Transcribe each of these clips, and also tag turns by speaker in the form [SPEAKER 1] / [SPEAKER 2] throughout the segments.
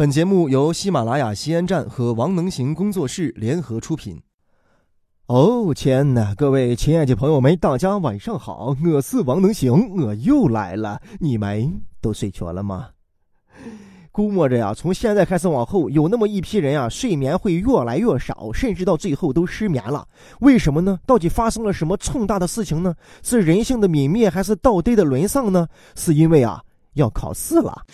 [SPEAKER 1] 本节目由喜马拉雅西安站和王能行工作室联合出品。哦天哪，各位亲爱的朋友们，大家晚上好，我是王能行，我又来了。你们都睡着了吗？估摸着呀，从现在开始往后，有那么一批人啊，睡眠会越来越少，甚至到最后都失眠了。为什么呢？到底发生了什么重大的事情呢？是人性的泯灭，还是道德的沦丧呢？是因为啊，要考试了。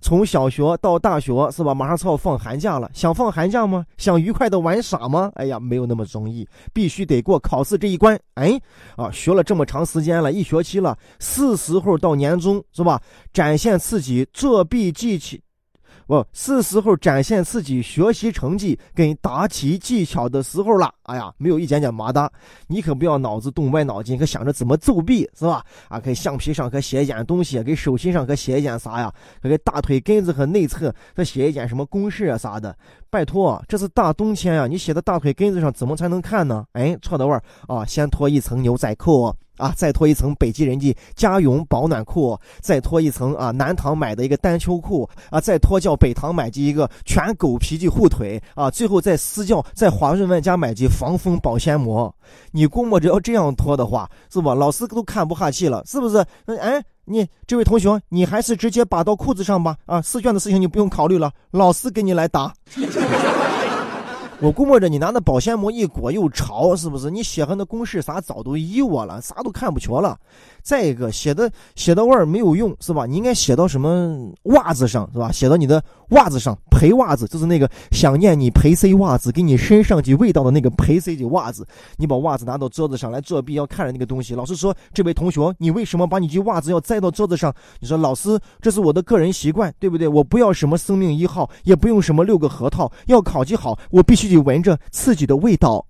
[SPEAKER 1] 从小学到大学是吧？马上就要放寒假了，想放寒假吗？想愉快的玩耍吗？哎呀，没有那么容易，必须得过考试这一关。哎，啊，学了这么长时间了，一学期了，是时候到年终是吧？展现自己作弊技巧。不是时候展现自己学习成绩跟答题技巧的时候了。哎呀，没有一点点麻的，你可不要脑子动歪脑筋，可想着怎么作弊是吧？啊，给橡皮上可写一点东西，给手心上可写一点啥呀？可给大腿根子和内侧再写一点什么公式啊啥的。拜托，这是大冬天呀，你写的大腿根子上怎么才能看呢？哎，错的味儿啊！先脱一层牛仔裤。啊，再脱一层北极人的家绒保暖裤，再脱一层啊南唐买的一个单秋裤啊，再脱叫北唐买的一个全狗皮的护腿啊，最后再私教在华润万家买的防风保鲜膜。你估摸着要这样脱的话，是吧？老师都看不下去了，是不是？哎，你这位同学，你还是直接把到裤子上吧。啊，试卷的事情你不用考虑了，老师给你来答。我估摸着你拿那保鲜膜一裹又潮，是不是？你写上的公式啥早都依我了，啥都看不着了。再一个，写的写的味儿没有用，是吧？你应该写到什么袜子上，是吧？写到你的袜子上，陪袜子就是那个想念你陪谁袜子，给你身上的味道的那个陪谁的袜子。你把袜子拿到桌子上来作弊，要看着那个东西。老师说：“这位同学，你为什么把你的袜子要栽到桌子上？”你说：“老师，这是我的个人习惯，对不对？我不要什么生命一号，也不用什么六个核桃，要考级好，我必须。”得闻着刺激的味道，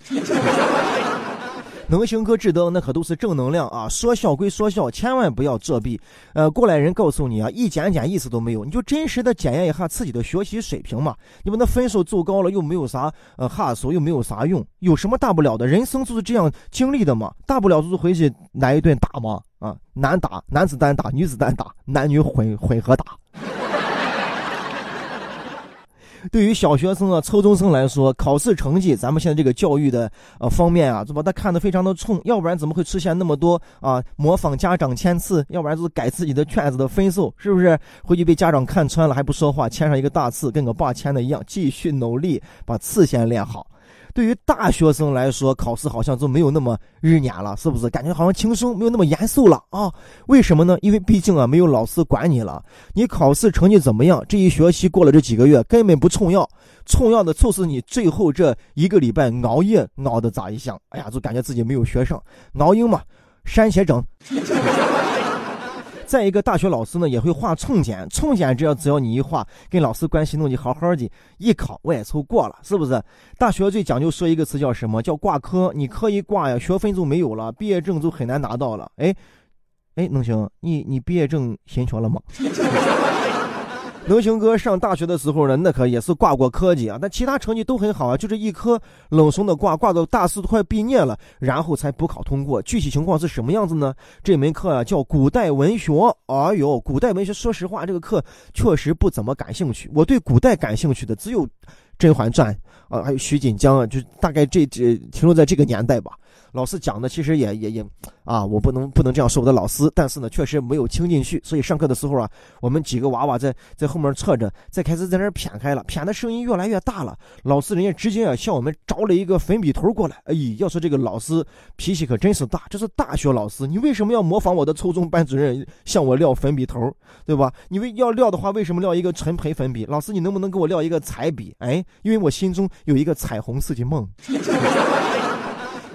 [SPEAKER 1] 能行哥智德那可都是正能量啊！说笑归说笑，千万不要作弊。呃，过来人告诉你啊，一点点意思都没有，你就真实的检验一下自己的学习水平嘛。你把那分数奏高了，又没有啥呃哈数，又没有啥用，有什么大不了的？人生就是这样经历的嘛，大不了就是回去挨一顿打嘛啊，男打男子单打，女子单打，男女混混合打。对于小学生啊、初中生来说，考试成绩，咱们现在这个教育的呃方面啊，就把？他看得非常的重，要不然怎么会出现那么多啊模仿家长签字，要不然就是改自己的卷子的分数，是不是？回去被家长看穿了还不说话，签上一个大字，跟个爸签的一样，继续努力把字先练好。对于大学生来说，考试好像就没有那么日撵了，是不是？感觉好像轻松，没有那么严肃了啊？为什么呢？因为毕竟啊，没有老师管你了。你考试成绩怎么样？这一学期过了这几个月根本不重要，重要的就是你最后这一个礼拜熬夜熬的咋一样？哎呀，就感觉自己没有学上，熬鹰嘛，删写整。再一个，大学老师呢也会画重剪，重剪只要只要你一画，跟老师关系弄得好好的，一考我也凑过了，是不是？大学最讲究说一个词叫什么？叫挂科。你科一挂呀，学分就没有了，毕业证就很难拿到了。哎，哎，能行？你你毕业证先学了吗？能行哥上大学的时候呢，那可也是挂过科级啊，但其他成绩都很好啊，就这一科冷怂的挂，挂到大四都快毕业了，然后才补考通过。具体情况是什么样子呢？这门课啊叫古代文学。哎呦，古代文学，说实话，这个课确实不怎么感兴趣。我对古代感兴趣的只有《甄嬛传》啊，还有徐锦江啊，就大概这这停留在这个年代吧。老师讲的其实也也也，啊，我不能不能这样说我的老师，但是呢，确实没有听进去，所以上课的时候啊，我们几个娃娃在在后面侧着，再开始在那谝开了，谝的声音越来越大了。老师人家直接啊向我们找了一个粉笔头过来，哎，要说这个老师脾气可真是大，这是大学老师，你为什么要模仿我的初中班主任向我撂粉笔头，对吧？你为要撂的话，为什么撂一个纯培粉笔？老师，你能不能给我撂一个彩笔？哎，因为我心中有一个彩虹色的梦。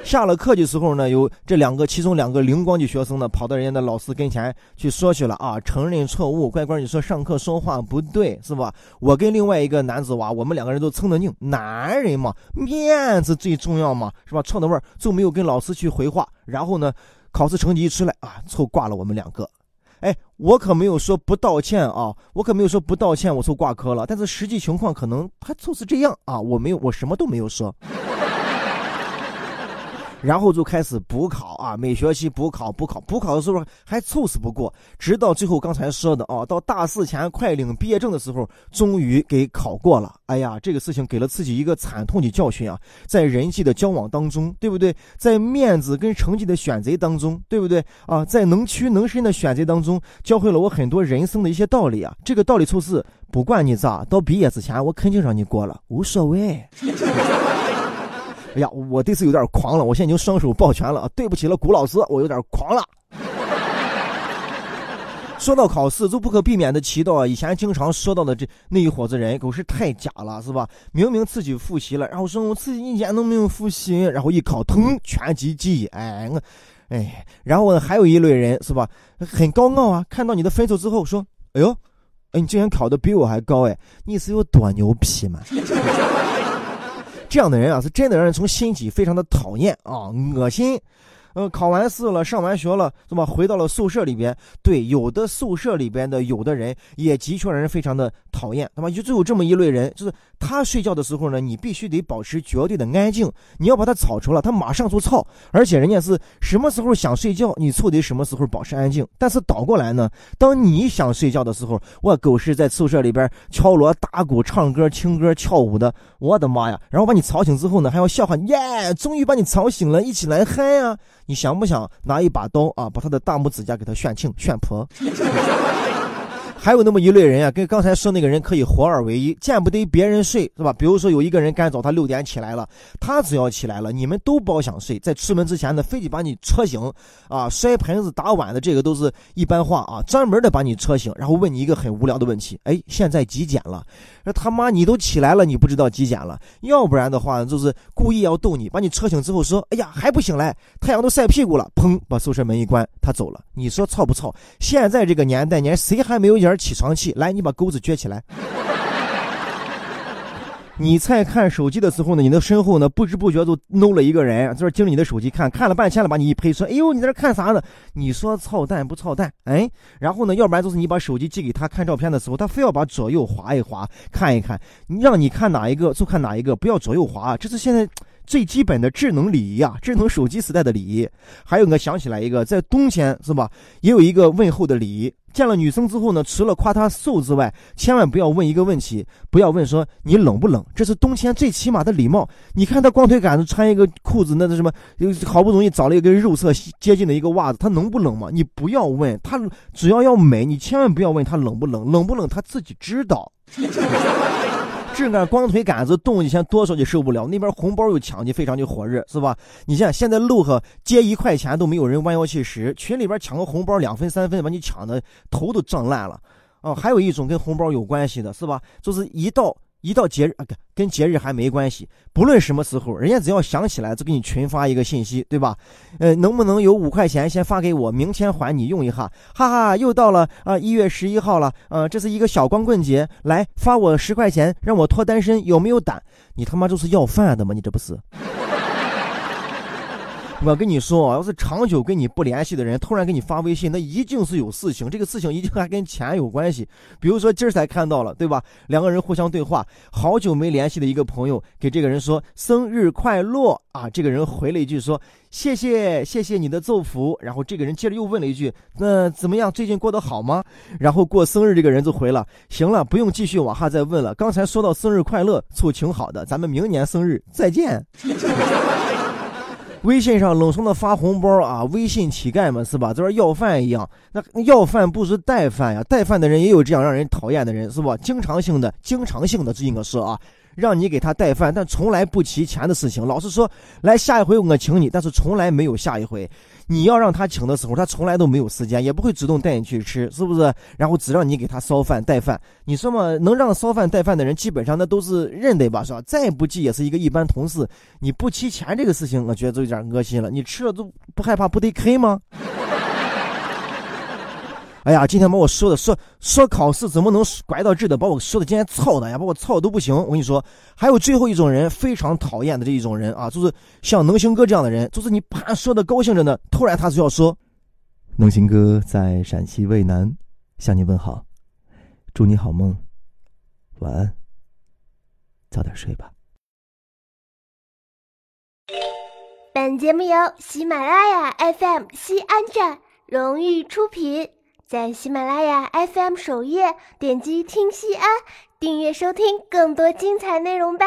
[SPEAKER 1] 下了课的时候呢，有这两个，其中两个灵光的学生呢，跑到人家的老师跟前去说去了啊，承认错误。乖乖，你说上课说话不对是吧？我跟另外一个男子娃，我们两个人都蹭得拧，男人嘛，面子最重要嘛，是吧？错的味儿就没有跟老师去回话。然后呢，考试成绩一出来啊，凑挂了我们两个。哎，我可没有说不道歉啊，我可没有说不道歉，我凑挂科了。但是实际情况可能他就是这样啊，我没有，我什么都没有说。然后就开始补考啊，每学期补考补考补考的时候还凑死不过，直到最后刚才说的啊，到大四前快领毕业证的时候，终于给考过了。哎呀，这个事情给了自己一个惨痛的教训啊，在人际的交往当中，对不对？在面子跟成绩的选择当中，对不对啊？在能屈能伸的选择当中，教会了我很多人生的一些道理啊。这个道理就是，不管你咋，到毕业之前我肯定让你过了，无所谓。哎呀，我这次有点狂了，我现在已经双手抱拳了，对不起了，古老师，我有点狂了。说到考试，就不可避免的提到以前经常说到的这那一伙子人，狗是太假了，是吧？明明自己复习了，然后说我自己一点都没有复习，然后一考，腾，全级记忆，哎，哎，然后还有一类人，是吧？很高傲啊，看到你的分数之后说，哎呦，哎，你竟然考的比我还高，哎，你是有多牛皮嘛？这样的人啊，是真的让人从心底非常的讨厌啊，恶心。呃，考完试了，上完学了，是吧？回到了宿舍里边，对，有的宿舍里边的有的人也的确让人非常的讨厌，他妈就只有这么一类人，就是他睡觉的时候呢，你必须得保持绝对的安静，你要把他吵出了，他马上就吵，而且人家是什么时候想睡觉，你就得什么时候保持安静。但是倒过来呢，当你想睡觉的时候，我狗是在宿舍里边敲锣打鼓、唱歌、听歌、跳舞的，我的妈呀！然后把你吵醒之后呢，还要笑话，耶，终于把你吵醒了，一起来嗨呀！你想不想拿一把刀啊，把他的大拇指甲给他炫青炫破？还有那么一类人啊，跟刚才说那个人可以合二为一，见不得别人睡，是吧？比如说有一个人干早，他六点起来了，他只要起来了，你们都包想睡，在出门之前呢，非得把你车醒，啊，摔盆子打碗的这个都是一般话啊，专门的把你车醒，然后问你一个很无聊的问题，哎，现在几点了？那他妈你都起来了，你不知道几点了？要不然的话，就是故意要逗你，把你车醒之后说，哎呀还不醒来，太阳都晒屁股了，砰，把宿舍门一关，他走了。你说操不操？现在这个年代，年谁还没有点起床气？来，你把钩子撅起来。你在看手机的时候呢，你的身后呢，不知不觉就弄了一个人，在这盯着你的手机看，看了半天了，把你一拍，说：“哎呦，你在这看啥呢？”你说操蛋不操蛋？哎，然后呢，要不然就是你把手机寄给他看照片的时候，他非要把左右划一划，看一看，让你看哪一个就看哪一个，不要左右滑，这是现在。最基本的智能礼仪啊，智能手机时代的礼仪。还有，我想起来一个，在冬天是吧，也有一个问候的礼仪。见了女生之后呢，除了夸她瘦之外，千万不要问一个问题，不要问说你冷不冷，这是冬天最起码的礼貌。你看她光腿杆子穿一个裤子，那是什么，好不容易找了一根肉色接近的一个袜子，她能不冷吗？你不要问她，只要要美，你千万不要问她冷不冷，冷不冷她自己知道。这个光腿杆子动一下哆嗦就受不了，那边红包又抢的非常的火热，是吧？你像现在路上接一块钱都没有人弯腰去拾，群里边抢个红包两分三分，把你抢的头都胀烂了。哦，还有一种跟红包有关系的是吧？就是一到。一到节日啊，跟跟节日还没关系。不论什么时候，人家只要想起来，就给你群发一个信息，对吧？呃，能不能有五块钱先发给我，明天还你用一下？哈哈，又到了啊，一月十一号了，呃，这是一个小光棍节，来发我十块钱，让我脱单身，有没有胆？你他妈就是要饭的吗？你这不是？我跟你说，要是长久跟你不联系的人突然给你发微信，那一定是有事情。这个事情一定还跟钱有关系。比如说今儿才看到了，对吧？两个人互相对话，好久没联系的一个朋友给这个人说生日快乐啊，这个人回了一句说谢谢谢谢你的祝福。然后这个人接着又问了一句那怎么样？最近过得好吗？然后过生日这个人就回了行了，不用继续往下再问了。刚才说到生日快乐，处挺好的，咱们明年生日再见。微信上冷怂的发红包啊，微信乞丐们是吧？这要饭一样，那要饭不是带饭呀，带饭的人也有这样让人讨厌的人是吧？经常性的，经常性的这应该是啊。让你给他带饭，但从来不提钱的事情，老是说来下一回我请你，但是从来没有下一回。你要让他请的时候，他从来都没有时间，也不会主动带你去吃，是不是？然后只让你给他烧饭带饭。你说嘛，能让烧饭带饭的人，基本上那都是认得吧，是吧？再不济也是一个一般同事。你不提钱这个事情，我觉得就有点恶心了。你吃了都不害怕不得坑吗？哎呀，今天把我说的说说考试怎么能拐到这的，把我说的今天操的呀，把我操的都不行。我跟你说，还有最后一种人非常讨厌的这一种人啊，就是像能行哥这样的人，就是你啪说的高兴着呢，突然他就要说，
[SPEAKER 2] 能行哥在陕西渭南向你问好，祝你好梦，晚安，早点睡吧。
[SPEAKER 3] 本节目由喜马拉雅 FM 西安站荣誉出品，在喜马拉雅 FM 首页点击“听西安”，订阅收听更多精彩内容吧。